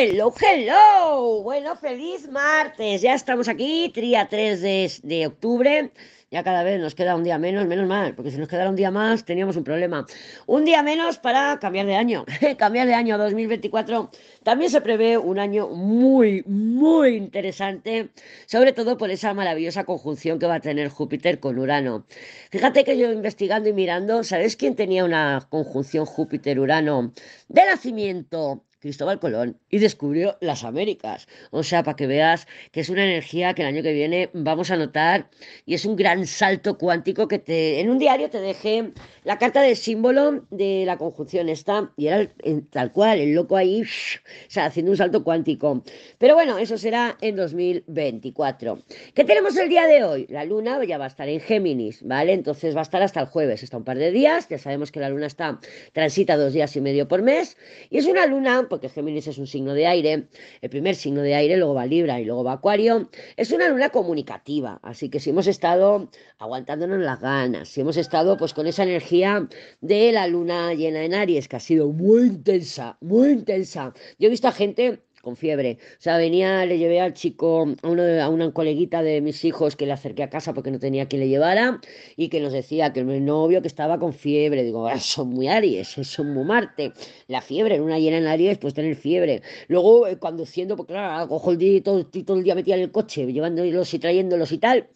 Hello, hello. Bueno, feliz martes. Ya estamos aquí, día 3 de, octubre. Ya cada vez nos queda un día menos, menos mal, porque si nos quedara un día más teníamos un problema. Un día menos para cambiar de año. cambiar de año 2024. También se prevé un año muy, muy interesante, sobre todo por esa maravillosa conjunción que va a tener Júpiter con Urano. Fíjate que yo investigando y mirando, ¿sabes quién tenía una conjunción Júpiter-Urano de nacimiento Cristóbal Colón y descubrió las Américas. O sea, para que veas que es una energía que el año que viene vamos a notar y es un gran salto cuántico que te en un diario te dejé la carta del símbolo de la conjunción esta y era tal cual, el loco ahí, o sea, haciendo un salto cuántico. Pero bueno, eso será en 2024. ¿Qué tenemos el día de hoy? La luna ya va a estar en Géminis, ¿vale? Entonces va a estar hasta el jueves, está un par de días, ya sabemos que la luna está transita dos días y medio por mes y es una luna porque Géminis es un signo de aire, el primer signo de aire, luego va Libra y luego va Acuario, es una luna comunicativa, así que si hemos estado aguantándonos las ganas, si hemos estado pues con esa energía de la luna llena en Aries, que ha sido muy intensa, muy intensa. Yo he visto a gente con fiebre. O sea, venía, le llevé al chico, a, uno a una coleguita de mis hijos que le acerqué a casa porque no tenía quien le llevara y que nos decía que el novio que estaba con fiebre. Digo, ah, son muy Aries, son muy Marte. La fiebre, en una llena en Aries, pues tener fiebre. Luego, eh, conduciendo, porque claro, cojo el día todo, todo el día metía en el coche, llevándolos y trayéndolos y tal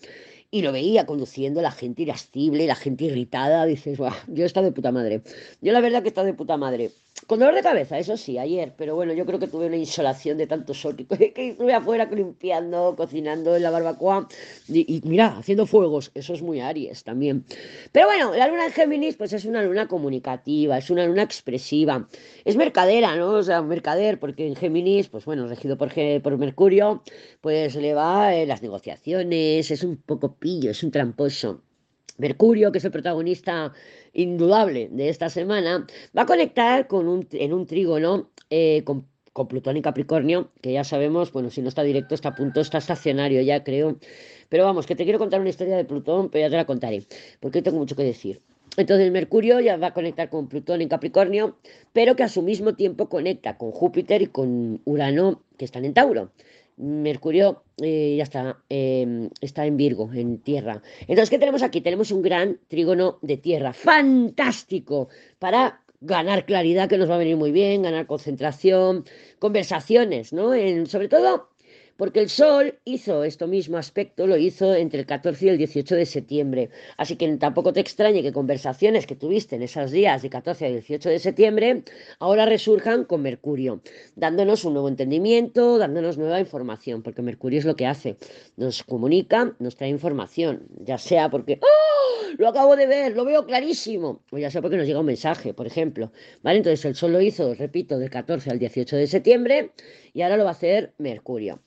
y lo veía conduciendo, la gente irascible, la gente irritada, dices, yo he estado de puta madre. Yo la verdad que he estado de puta madre. Con dolor de cabeza, eso sí, ayer, pero bueno, yo creo que tuve una insolación de tanto sol que, estuve afuera limpiando, cocinando en la barbacoa y, mira, haciendo fuegos, eso es muy Aries también. Pero bueno, la luna en Géminis pues es una luna comunicativa, es una luna expresiva, es mercadera, ¿no? O sea, mercader, porque en Géminis, pues bueno, regido por, por Mercurio, pues le va en las negociaciones, es un poco pillo, es un tramposo. Mercurio, que es el protagonista indudable de esta semana, va a conectar con un, en un trígono eh, con, Plutón y Capricornio, que ya sabemos, bueno, si no está directo, está a punto, está estacionario ya, creo. Pero vamos, que te quiero contar una historia de Plutón, pero ya te la contaré, porque tengo mucho que decir. Entonces Mercurio ya va a conectar con Plutón en Capricornio, pero que a su mismo tiempo conecta con Júpiter y con Urano, que están en Tauro. Mercurio eh, ya está, em, está en Virgo, en tierra. Entonces, ¿qué tenemos aquí? Tenemos un gran trígono de tierra, fantástico, para ganar claridad, que nos va a venir muy bien, ganar concentración, conversaciones, ¿no? En, sobre todo porque el Sol hizo esto mismo aspecto, lo hizo entre el 14 y el 18 de septiembre. Así que tampoco te extrañe que conversaciones que tuviste en esos días de 14 al 18 de septiembre ahora resurjan con Mercurio, dándonos un nuevo entendimiento, dándonos nueva información, porque Mercurio es lo que hace, nos comunica, nos trae información, ya sea porque ¡Oh! lo acabo de ver, lo veo clarísimo, o ya sea porque nos llega un mensaje, por ejemplo. ¿Vale? Entonces el Sol lo hizo, repito, del 14 al 18 de septiembre y ahora lo va a hacer Mercurio.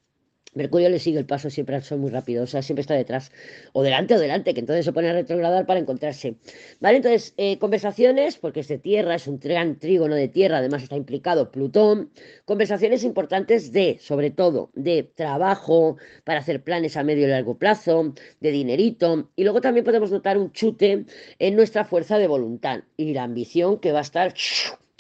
Mercurio le sigue el paso siempre Sol muy rápido, o sea, siempre está detrás, o delante o delante, que entonces se pone a retrogradar para encontrarse. ¿Vale? Entonces, eh, conversaciones, porque es de tierra, es un gran trígono de tierra, además está implicado Plutón, conversaciones importantes de, sobre todo, de trabajo, para hacer planes a medio y largo plazo, de dinerito, y luego también podemos notar un chute en nuestra fuerza de voluntad y la ambición que va a estar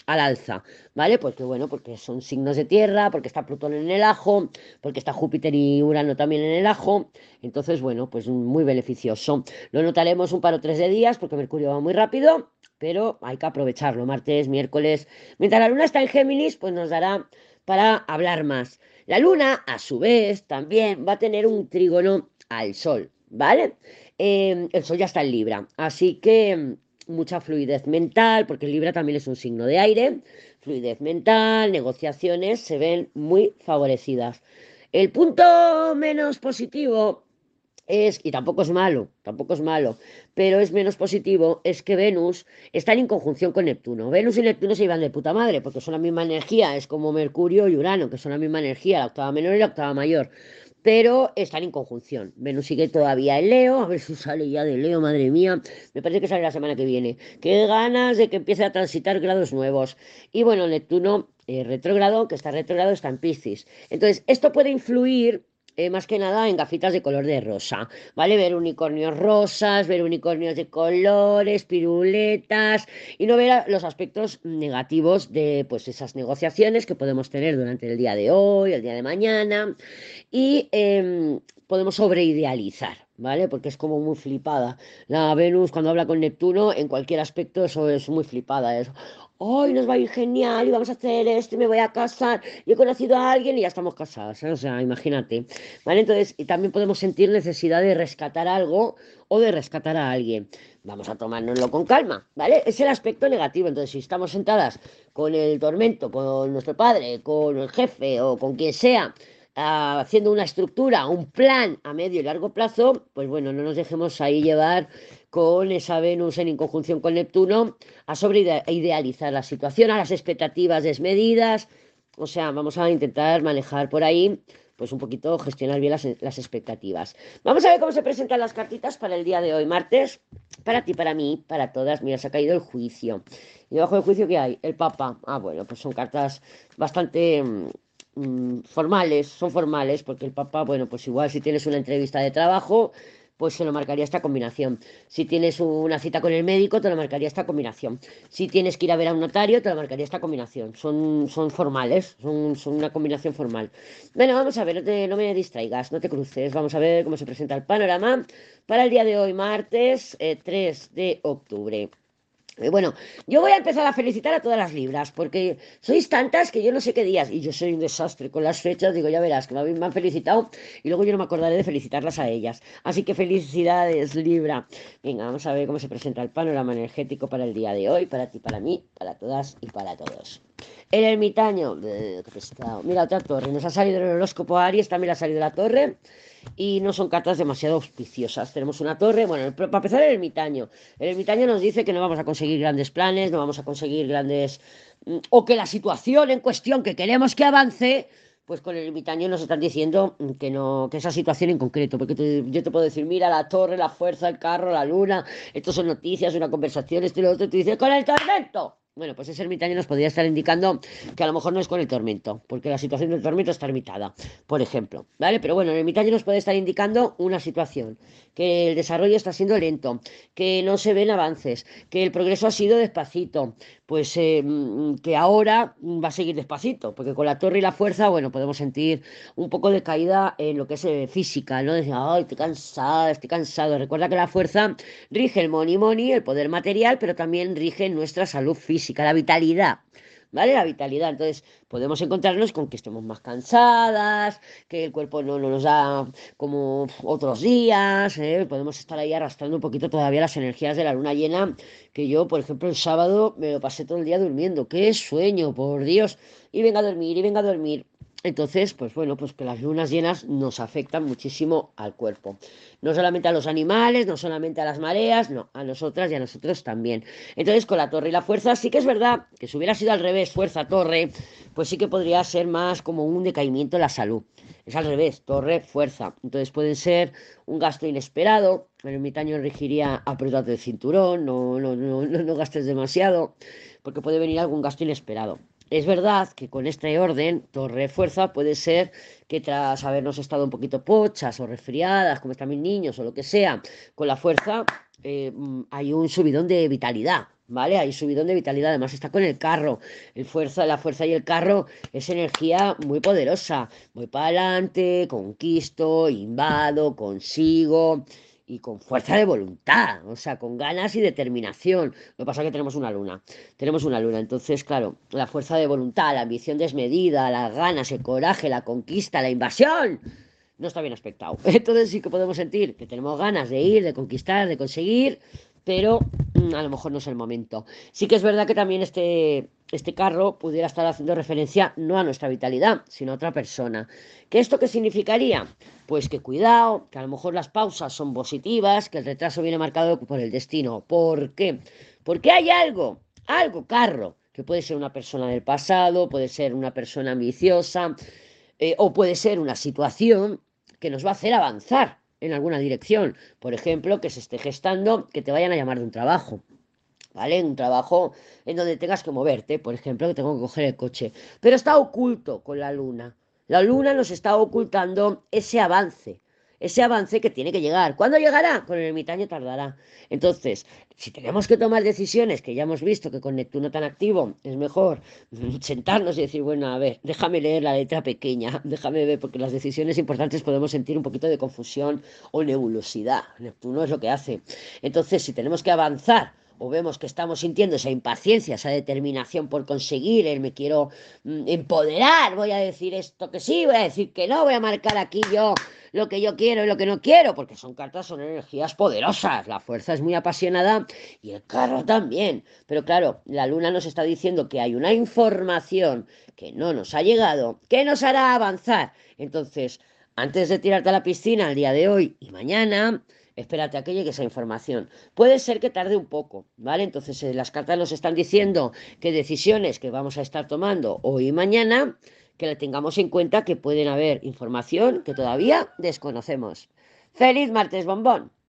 al alza, ¿vale? Porque bueno, porque son signos de tierra, porque está Plutón en el ajo, porque está Júpiter y Urano también en el ajo, entonces bueno, pues muy beneficioso. Lo notaremos un par o tres de días porque Mercurio va muy rápido, pero hay que aprovecharlo, martes, miércoles. Mientras la luna está en Géminis, pues nos dará para hablar más. La luna, a su vez, también va a tener un trígono al Sol, ¿vale? Eh, el Sol ya está en Libra, así que mucha fluidez mental, porque Libra también es un signo de aire, fluidez mental, negociaciones se ven muy favorecidas. El punto menos positivo es, y tampoco es malo, tampoco es malo, pero es menos positivo, es que Venus está en conjunción con Neptuno. Venus y Neptuno se iban de puta madre, porque son la misma energía, es como Mercurio y Urano, que son la misma energía, la octava menor y la octava mayor pero están en conjunción. Venus sigue todavía en Leo, a ver si sale ya de Leo, madre mía, me parece que sale la semana que viene. Qué ganas de que empiece a transitar grados nuevos. Y bueno, Neptuno eh, retrógrado, que está retrógrado, está en Piscis. Entonces, esto puede influir eh, más que nada en gafitas de color de rosa, ¿vale? Ver unicornios rosas, ver unicornios de colores, piruletas y no ver los aspectos negativos de pues esas negociaciones que podemos tener durante el día de hoy, el día de mañana y em, podemos sobreidealizar, ¿vale? Porque es como muy flipada. La Venus cuando habla con Neptuno en cualquier aspecto eso es muy flipada, es hoy nos va a ir genial y vamos a hacer esto y me voy a casar y he conocido a alguien y ya estamos casados, ¿eh? o sea, imagínate, ¿vale? Entonces, y también podemos sentir necesidad de rescatar algo o de rescatar a alguien. Vamos a tomárnoslo con calma, ¿vale? Es el aspecto negativo, entonces si estamos sentadas con el tormento, con nuestro padre, con el jefe o con quien sea, ah, haciendo una estructura, un plan a medio y largo plazo, pues bueno, no nos dejemos ahí llevar con esa Venus en inconjunción con Neptuno a sobreidealizar la situación, a las expectativas desmedidas. O sea, vamos a intentar manejar por ahí, pues un poquito gestionar bien las, expectativas. Vamos a ver cómo se presentan las cartitas para el día de hoy, martes. Para ti, para mí, para todas. Mira, se ha caído el juicio. Y debajo del juicio, ¿qué hay? El Papa. Ah, bueno, pues son cartas bastante mm, formales, son formales, porque el Papa, bueno, pues igual si tienes una entrevista de trabajo, pues se lo marcaría esta combinación. Si tienes una cita con el médico, te lo marcaría esta combinación. Si tienes que ir a ver a un notario, te lo marcaría esta combinación. Son, son formales, son, son una combinación formal. Bueno, vamos a ver, no, no, me distraigas, no te cruces. Vamos a ver cómo se presenta el panorama para el día de hoy, martes 3 eh, de octubre. Eh, bueno, yo voy a empezar a felicitar a todas las libras, porque sois tantas que yo no sé qué días, y yo soy un desastre con las fechas, digo, ya verás, que me han felicitado, y luego yo no me acordaré de felicitarlas a ellas. Así que felicidades, Libra. Venga, vamos a ver cómo se presenta el panorama energético para el día de hoy, para ti, para mí, para todas y para todos. El ermitaño, mira otra torre, nos ha salido el horóscopo Aries, también ha salido la torre. Y no son cartas demasiado auspiciosas. Tenemos una torre, bueno, para empezar el ermitaño. El ermitaño nos dice que no vamos a conseguir grandes planes, no vamos a conseguir grandes... Mm, o que la situación en cuestión que queremos que avance, pues con el ermitaño nos están diciendo que no, que esa situación en concreto, porque yo te puedo decir, mira la torre, la fuerza, el carro, la luna, esto son noticias, una conversación, esto y lo otro, y tú dices, con el tormento. Bueno, pues ese ermitaño nos podría estar indicando que a lo mejor no es con el tormento, porque la situación del tormento está ermitada, por ejemplo, ¿vale? Pero bueno, el ermitaño nos puede estar indicando una situación, que el desarrollo está siendo lento, que no se ven avances, que el progreso ha sido despacito, pues eh, que ahora va a seguir despacito, porque con la torre y la fuerza, bueno, podemos sentir un poco de caída en lo que es eh, física, ¿no? Decir, ay, estoy cansada, estoy cansado. Recuerda que la fuerza rige el money money, el poder material, pero también rige nuestra salud física, la vitalidad. ¿Vale? La vitalidad. Entonces, podemos encontrarnos con que estemos más cansadas, que el cuerpo no, nos da como otros días, ¿eh? podemos estar ahí arrastrando un poquito todavía las energías de la luna llena, que yo, por ejemplo, el sábado me lo pasé todo el día durmiendo. ¡Qué sueño, por Dios! Y venga a dormir, y venga a dormir. Entonces, pues bueno, pues que las lunas llenas nos afectan muchísimo al cuerpo. No solamente a los animales, no solamente a las mareas, no, a nosotras y a nosotros también. Entonces, con la torre y la fuerza, sí que es verdad que si hubiera sido al revés, fuerza, torre, pues sí que podría ser más como un decaimiento en la salud. Es al revés, torre, fuerza. Entonces pueden ser un gasto inesperado. El ermitaño regiría apretarte el cinturón, no, no, no, no gastes demasiado, porque puede venir algún gasto inesperado. Es verdad que con este orden, torre fuerza, puede ser que tras habernos estado un poquito pochas o resfriadas, como están mis niños o lo que sea, con la fuerza eh, mm, hay un subidón de vitalidad, ¿vale? Hay subidón de vitalidad, además está con el carro. La fuerza y el carro es energía muy poderosa. Voy para adelante, conquisto, invado, consigo y con fuerza de voluntad, o sea, con ganas y determinación. Lo que pasa es que tenemos una luna, tenemos una luna, entonces, claro, la fuerza de voluntad, la ambición desmedida, las ganas, el coraje, la conquista, la invasión, no está bien aspectado. Entonces sí que podemos sentir que tenemos ganas de ir, de conquistar, de conseguir, pero a lo mejor no es el momento. Sí que es verdad que también este, este carro pudiera estar haciendo referencia no a nuestra vitalidad, sino a otra persona. ¿Qué esto qué significaría? Pues que cuidado, que a lo mejor las pausas son positivas, que el retraso viene marcado por el destino. ¿Por qué? Porque hay algo, algo, carro, que puede ser una persona del pasado, puede ser una persona ambiciosa, eh, o puede ser una situación que nos va a hacer avanzar en alguna dirección. Por ejemplo, que se esté gestando que te vayan a llamar de un trabajo. ¿Vale? Un trabajo en donde tengas que moverte, por ejemplo, que tengo que coger el coche. Pero está oculto con la luna. La luna nos está ocultando ese avance, ese avance que tiene que llegar. ¿Cuándo llegará? Con el ermitaño tardará. Entonces, si tenemos que tomar decisiones, que ya hemos visto que con Neptuno tan activo es mejor sentarnos y decir, bueno, a ver, déjame leer la letra pequeña, déjame ver, porque las decisiones importantes podemos sentir un poquito de confusión o nebulosidad. Neptuno es lo que hace. Entonces, si tenemos que avanzar, o vemos que estamos sintiendo esa impaciencia, esa determinación por conseguir, el me quiero mm, empoderar, voy a decir esto que sí, voy a decir que no, voy a marcar aquí yo lo que yo quiero y lo que no quiero, porque son cartas, son energías poderosas, la fuerza es muy apasionada y el carro también. Pero claro, la luna nos está diciendo que hay una información que no nos ha llegado, que nos hará avanzar. Entonces, antes de tirarte a la piscina el día de hoy y mañana, espérate a que llegue esa información. Puede ser que tarde un poco, ¿vale? Entonces eh, las cartas nos están diciendo que decisiones que vamos a estar tomando hoy y mañana, que le tengamos en cuenta que pueden haber información que todavía desconocemos. Feliz martes, bombón.